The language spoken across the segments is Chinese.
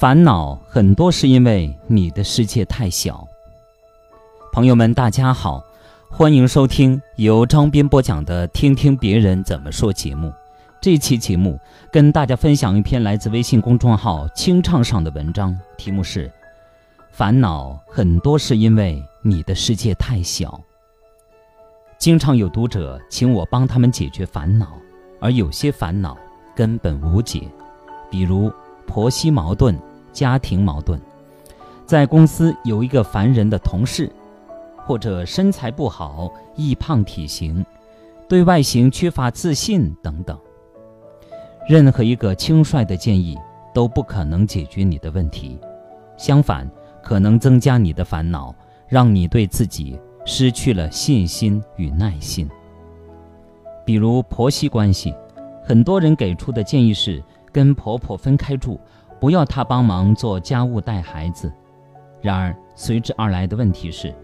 烦恼很多是因为你的世界太小。朋友们，大家好，欢迎收听由张斌播讲的《听听别人怎么说》节目。这期节目跟大家分享一篇来自微信公众号“清唱”上的文章，题目是“烦恼很多是因为你的世界太小”。经常有读者请我帮他们解决烦恼，而有些烦恼根本无解，比如婆媳矛盾。家庭矛盾，在公司有一个烦人的同事，或者身材不好、易胖体型，对外形缺乏自信等等。任何一个轻率的建议都不可能解决你的问题，相反，可能增加你的烦恼，让你对自己失去了信心与耐心。比如婆媳关系，很多人给出的建议是跟婆婆分开住。不要他帮忙做家务带孩子，然而随之而来的问题是，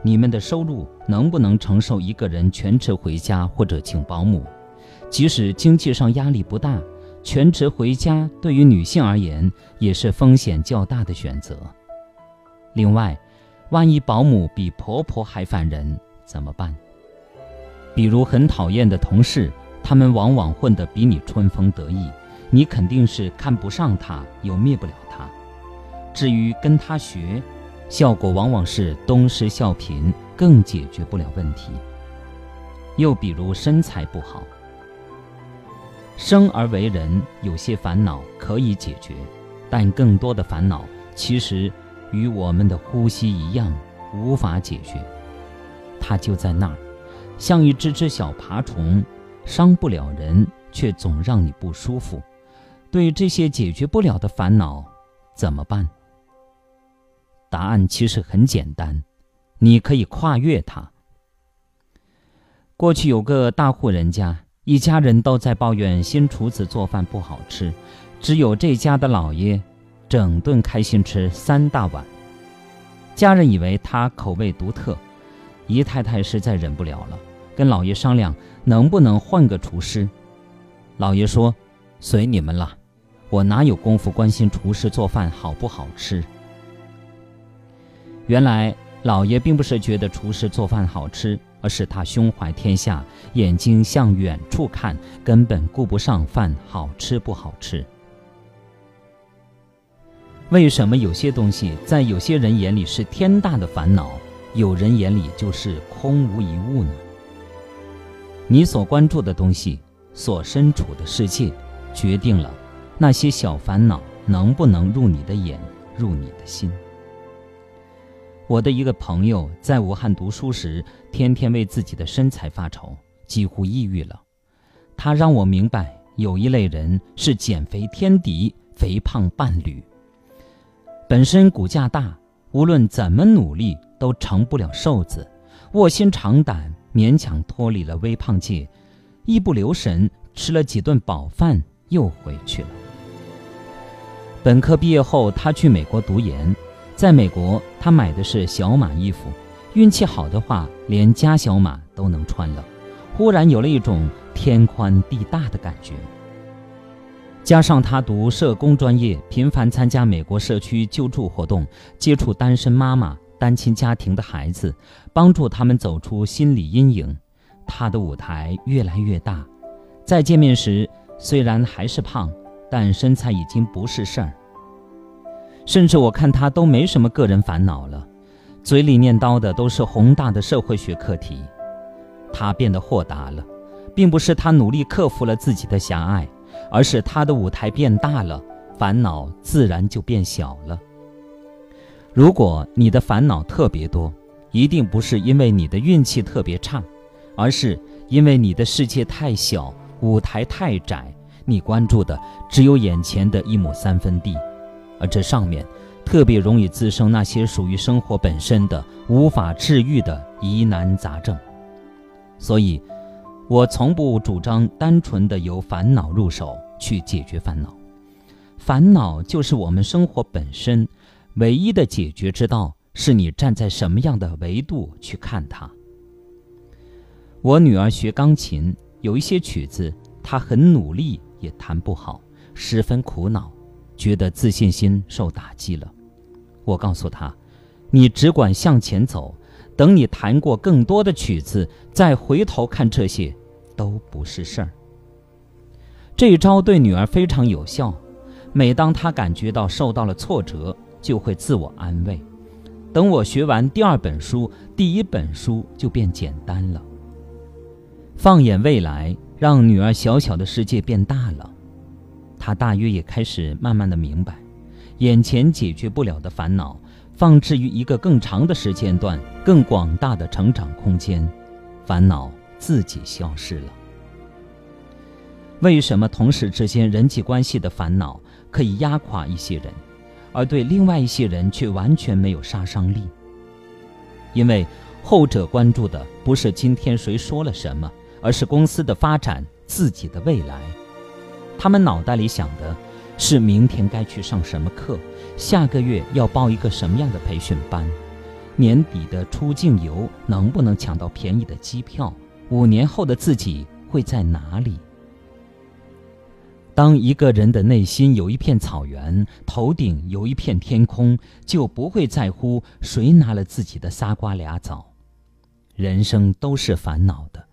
你们的收入能不能承受一个人全职回家或者请保姆？即使经济上压力不大，全职回家对于女性而言也是风险较大的选择。另外，万一保姆比婆婆还烦人怎么办？比如很讨厌的同事，他们往往混得比你春风得意。你肯定是看不上他，又灭不了他。至于跟他学，效果往往是东施效颦，更解决不了问题。又比如身材不好，生而为人，有些烦恼可以解决，但更多的烦恼其实与我们的呼吸一样，无法解决。它就在那儿，像一只只小爬虫，伤不了人，却总让你不舒服。对这些解决不了的烦恼，怎么办？答案其实很简单，你可以跨越它。过去有个大户人家，一家人都在抱怨新厨子做饭不好吃，只有这家的老爷，整顿开心吃三大碗。家人以为他口味独特，姨太太实在忍不了了，跟老爷商量能不能换个厨师。老爷说：“随你们了。”我哪有功夫关心厨师做饭好不好吃？原来老爷并不是觉得厨师做饭好吃，而是他胸怀天下，眼睛向远处看，根本顾不上饭好吃不好吃。为什么有些东西在有些人眼里是天大的烦恼，有人眼里就是空无一物呢？你所关注的东西，所身处的世界，决定了。那些小烦恼能不能入你的眼，入你的心？我的一个朋友在武汉读书时，天天为自己的身材发愁，几乎抑郁了。他让我明白，有一类人是减肥天敌，肥胖伴侣。本身骨架大，无论怎么努力都成不了瘦子，卧薪尝胆，勉强脱离了微胖界，一不留神吃了几顿饱饭，又回去了。本科毕业后，他去美国读研。在美国，他买的是小码衣服，运气好的话，连加小码都能穿了。忽然有了一种天宽地大的感觉。加上他读社工专业，频繁参加美国社区救助活动，接触单身妈妈、单亲家庭的孩子，帮助他们走出心理阴影。他的舞台越来越大。再见面时，虽然还是胖。但身材已经不是事儿，甚至我看他都没什么个人烦恼了，嘴里念叨的都是宏大的社会学课题。他变得豁达了，并不是他努力克服了自己的狭隘，而是他的舞台变大了，烦恼自然就变小了。如果你的烦恼特别多，一定不是因为你的运气特别差，而是因为你的世界太小，舞台太窄。你关注的只有眼前的一亩三分地，而这上面特别容易滋生那些属于生活本身的无法治愈的疑难杂症。所以，我从不主张单纯的由烦恼入手去解决烦恼。烦恼就是我们生活本身，唯一的解决之道是你站在什么样的维度去看它。我女儿学钢琴，有一些曲子，她很努力。也弹不好，十分苦恼，觉得自信心受打击了。我告诉他：“你只管向前走，等你弹过更多的曲子，再回头看这些，都不是事儿。”这一招对女儿非常有效。每当她感觉到受到了挫折，就会自我安慰：“等我学完第二本书，第一本书就变简单了。”放眼未来，让女儿小小的世界变大了，她大约也开始慢慢的明白，眼前解决不了的烦恼，放置于一个更长的时间段、更广大的成长空间，烦恼自己消失了。为什么同事之间人际关系的烦恼可以压垮一些人，而对另外一些人却完全没有杀伤力？因为后者关注的不是今天谁说了什么。而是公司的发展，自己的未来。他们脑袋里想的是明天该去上什么课，下个月要报一个什么样的培训班，年底的出境游能不能抢到便宜的机票，五年后的自己会在哪里？当一个人的内心有一片草原，头顶有一片天空，就不会在乎谁拿了自己的仨瓜俩枣。人生都是烦恼的。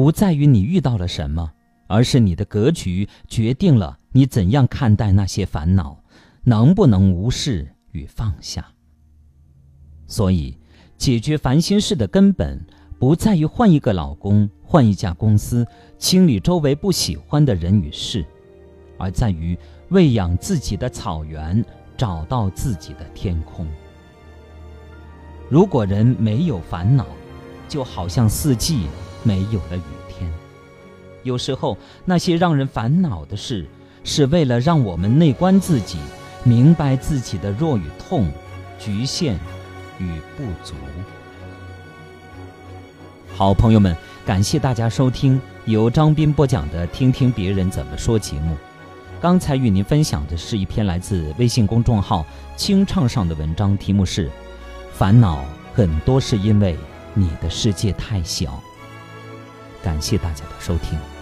不在于你遇到了什么，而是你的格局决定了你怎样看待那些烦恼，能不能无视与放下。所以，解决烦心事的根本不在于换一个老公、换一家公司、清理周围不喜欢的人与事，而在于喂养自己的草原，找到自己的天空。如果人没有烦恼，就好像四季。没有了雨天，有时候那些让人烦恼的事，是为了让我们内观自己，明白自己的弱与痛、局限与不足。好朋友们，感谢大家收听由张斌播讲的《听听别人怎么说》节目。刚才与您分享的是一篇来自微信公众号“清唱”上的文章，题目是“烦恼很多是因为你的世界太小”。感谢大家的收听。